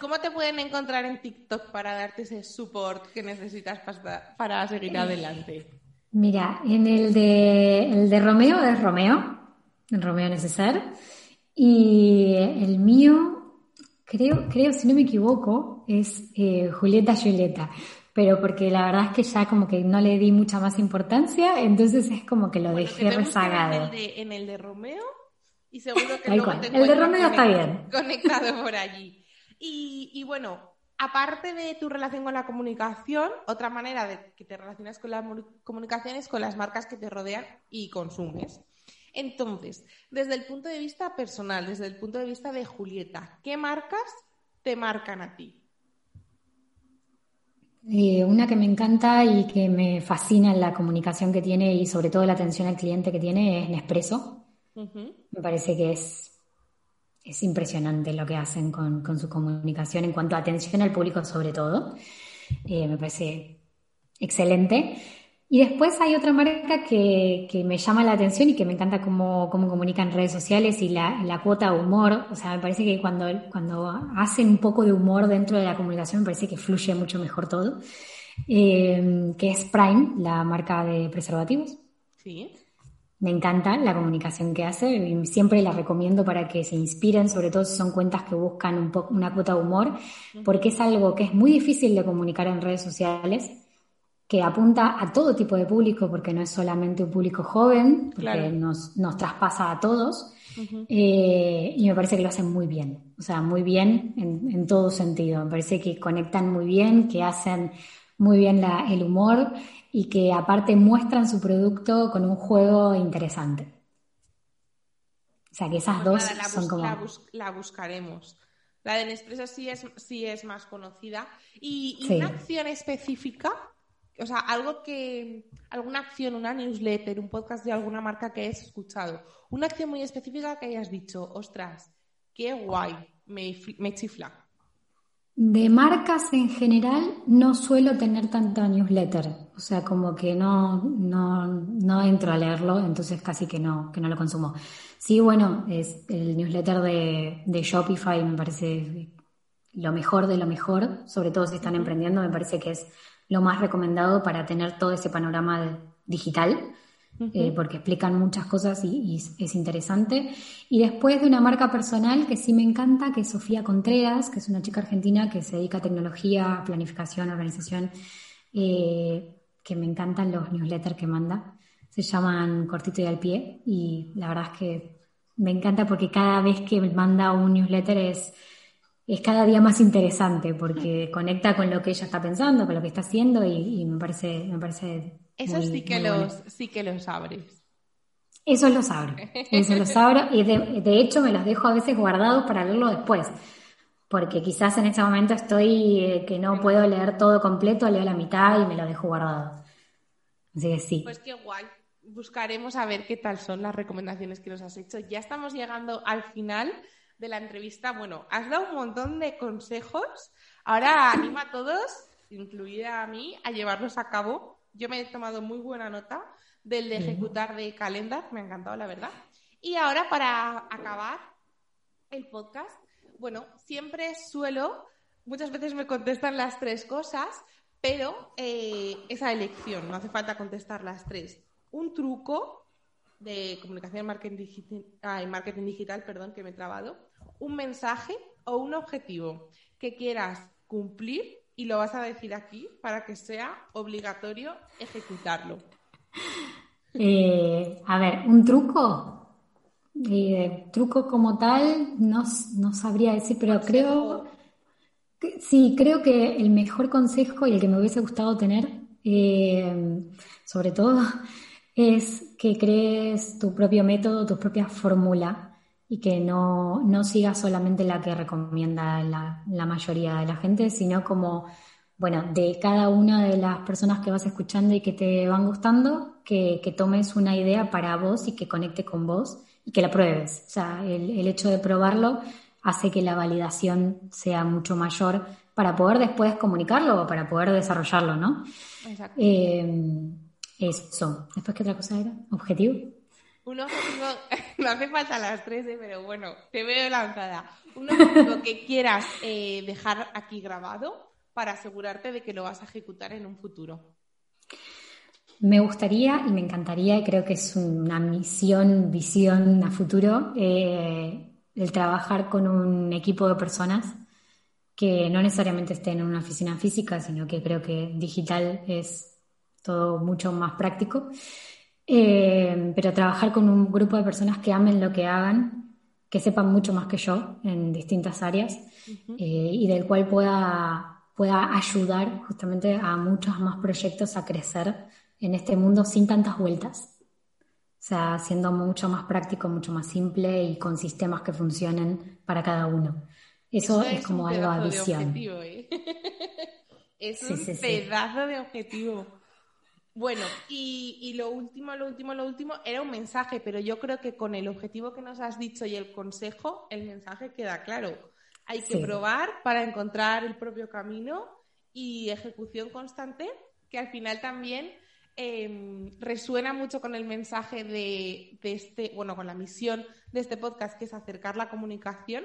¿Cómo te pueden encontrar en TikTok para darte ese support que necesitas para, para seguir adelante? Mira, en el de, el de Romeo es Romeo, en Romeo Neceser. Y el mío, creo, creo, si no me equivoco, es eh, Julieta Julieta pero porque la verdad es que ya como que no le di mucha más importancia, entonces es como que lo dejé rezagado. En el, de, Romeo y seguro que luego te El está bien. Conectado por allí. Y, bueno, aparte de tu relación con la comunicación, otra manera de que te relacionas con la comunicación es con las marcas que te rodean y consumes. Entonces, desde el punto de vista personal, desde el punto de vista de Julieta, ¿qué marcas te marcan a ti? Eh, una que me encanta y que me fascina en la comunicación que tiene y sobre todo la atención al cliente que tiene es Nespresso. Me parece que es, es impresionante lo que hacen con, su comunicación en cuanto a atención al público sobre todo. Eh, me parece excelente. Y después hay otra marca que, me llama la atención y que me encanta cómo, cómo comunican redes sociales y la, la, cuota humor. O sea, me parece que cuando, cuando hacen un poco de humor dentro de la comunicación, me parece que fluye mucho mejor todo. Eh, que es Prime, la marca de preservativos. Sí. Me encanta la comunicación que hace y siempre la recomiendo para que se inspiren, sobre todo si son cuentas que buscan un una cuota de humor, porque es algo que es muy difícil de comunicar en redes sociales que apunta a todo tipo de público, porque no es solamente un público joven, porque nos, nos, traspasa a todos, eh, y me parece que lo hacen muy bien, o sea, muy bien en, en, todo sentido. Me parece que conectan muy bien, que hacen muy bien la, el humor y que aparte muestran su producto con un juego interesante. O sea, que esas pues dos son como... La, buscaremos. La de Nespresso sí es, sí es más conocida. ¿Y, y una acción específica o sea, algo que, alguna acción, una newsletter, un podcast de alguna marca que hayas escuchado, una acción muy específica que hayas dicho, ostras, qué guay, me, me chifla. De marcas en general no suelo tener tanta newsletter, o sea, como que no, no, no entro a leerlo, entonces casi que no, que no lo consumo. Sí, bueno, es el newsletter de, de Shopify me parece lo mejor de lo mejor, sobre todo si están emprendiendo, me parece que es lo más recomendado para tener todo ese panorama digital, eh, porque explican muchas cosas y, es interesante. Y después de una marca personal que sí me encanta, que es Sofía Contreras, que es una chica argentina que se dedica a tecnología, planificación, organización, eh, que me encantan los newsletters que manda. Se llaman Cortito y al pie y la verdad es que me encanta porque cada vez que manda un newsletter es es cada día más interesante porque conecta con lo que ella está pensando, con lo que está haciendo y, me parece, me parece. Eso sí que los, sí que los abres. Eso los abro, eso los abro y de, hecho me los dejo a veces guardados para leerlo después, porque quizás en este momento estoy eh, que no puedo leer todo completo, leo la mitad y me lo dejo guardado. Así que sí. Pues qué guay. Buscaremos a ver qué tal son las recomendaciones que nos has hecho. Ya estamos llegando al final de la entrevista. Bueno, has dado un montón de consejos. Ahora anima a todos, incluida a mí, a llevarlos a cabo. Yo me he tomado muy buena nota del de ejecutar de calendar, me ha encantado, la verdad. Y ahora, para acabar el podcast, bueno, siempre suelo, muchas veces me contestan las tres cosas, pero eh, esa elección, no hace falta contestar las tres. Un truco de comunicación marketing digital, marketing digital, perdón, que me he trabado, un mensaje o un objetivo que quieras cumplir y lo vas a decir aquí para que sea obligatorio ejecutarlo. Eh, a ver, un truco. Eh, truco como tal, no, sabría decir, pero creo. Que, sí, creo que el mejor consejo y el que me hubiese gustado tener, eh, sobre todo, es que crees tu propio método, tu propia fórmula y que no, no sigas solamente la que recomienda la, la, mayoría de la gente, sino como, bueno, de cada una de las personas que vas escuchando y que te van gustando, que, que tomes una idea para vos y que conecte con vos y que la pruebes. O sea, el, el hecho de probarlo hace que la validación sea mucho mayor para poder después comunicarlo o para poder desarrollarlo, ¿no? Exacto. Eh, eso. Después, ¿qué otra cosa era? ¿Objetivo? Un objetivo, no hace falta las tres, ¿eh? pero bueno, te veo lanzada. Un objetivo que quieras eh, dejar aquí grabado para asegurarte de que lo vas a ejecutar en un futuro. Me gustaría y me encantaría, y creo que es una misión, visión a futuro, eh, el trabajar con un equipo de personas que no necesariamente estén en una oficina física, sino que creo que digital es todo mucho más práctico. Eh, pero trabajar con un grupo de personas que amen lo que hagan, que sepan mucho más que yo en distintas áreas eh, y del cual pueda, pueda ayudar justamente a muchos más proyectos a crecer en este mundo sin tantas vueltas. O sea, siendo mucho más práctico, mucho más simple y con sistemas que funcionen para cada uno. Eso, es, como algo a visión. ¿eh? es un pedazo de objetivo. Bueno, y, lo último, lo último, lo último era un mensaje, pero yo creo que con el objetivo que nos has dicho y el consejo, el mensaje queda claro. Hay que probar para encontrar el propio camino y ejecución constante, que al final también em, resuena mucho con el mensaje de, este, bueno, con la misión de este podcast, que es acercar la comunicación.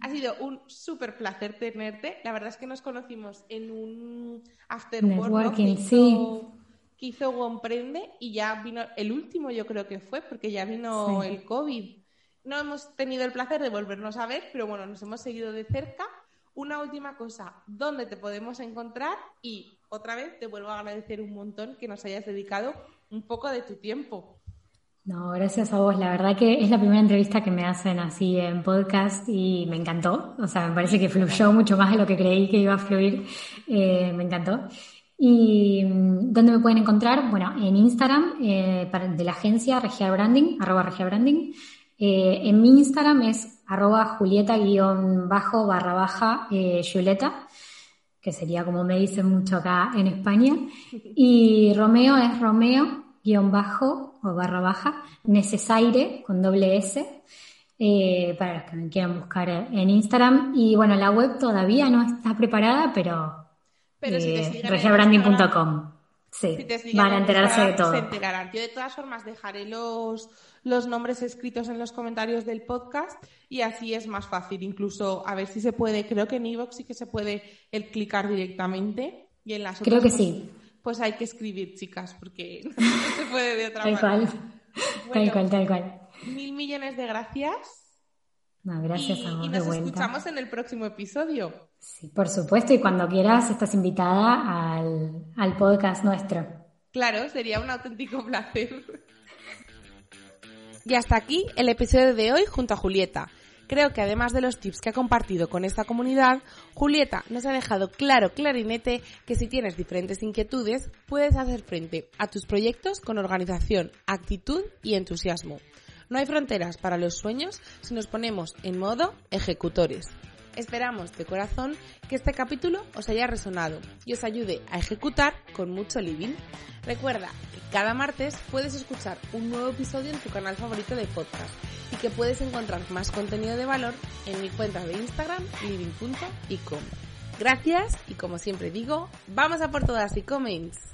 Ha sido un súper placer tenerte. La verdad es que nos conocimos en un after Networking, sí que hizo Womprende y ya vino el último, yo creo que fue, porque ya vino el COVID. No hemos tenido el placer de volvernos a ver, pero bueno, nos hemos seguido de cerca. Una última cosa, ¿dónde te podemos encontrar? Y otra vez te vuelvo a agradecer un montón que nos hayas dedicado un poco de tu tiempo. No, gracias a vos. La verdad que es la primera entrevista que me hacen así en podcast y me encantó. O sea, me parece que fluyó mucho más de lo que creí que iba a fluir. Eh, me encantó. ¿Y mm, dónde me pueden encontrar? Bueno, en Instagram eh, de la agencia Regia Branding, arroba Regia Branding. Eh, en mi Instagram es arroba Julieta guion bajo barra baja eh, Julieta, que sería como me dicen mucho acá en España. Y Romeo es Romeo guion bajo o barra baja Necesaire con doble S. para los que me quieran buscar en Instagram. Y bueno, la web todavía no está preparada, pero pero si te siguen regiabranding.com. Sí, van a enterarse de todo. Se enterarán. Yo de todas formas dejaré los, los nombres escritos en los comentarios del podcast y así es más fácil. Incluso a ver si se puede, creo que en iVoox sí que se puede el clicar directamente y en las Creo que sí. Pues hay que escribir, chicas, porque no se puede de otra manera. tal cual, tal cual. Mil millones de gracias gracias y, a vos. Y nos escuchamos en el próximo episodio. Sí, por supuesto, y cuando quieras estás invitada al, al podcast nuestro. Claro, sería un auténtico placer. Y hasta aquí el episodio de hoy junto a Julieta. Creo que además de los tips que ha compartido con esta comunidad, Julieta nos ha dejado claro, clarinete, que si tienes diferentes inquietudes, puedes hacer frente a tus proyectos con organización, actitud y entusiasmo. No hay fronteras para los sueños si nos ponemos en modo ejecutores. Esperamos de corazón que este capítulo os haya resonado y os ayude a ejecutar con mucho living. Recuerda que cada martes puedes escuchar un nuevo episodio en tu canal favorito de podcast y que puedes encontrar más contenido de valor en mi cuenta de Instagram living.icom. Gracias y como siempre digo, vamos a por todas y comments.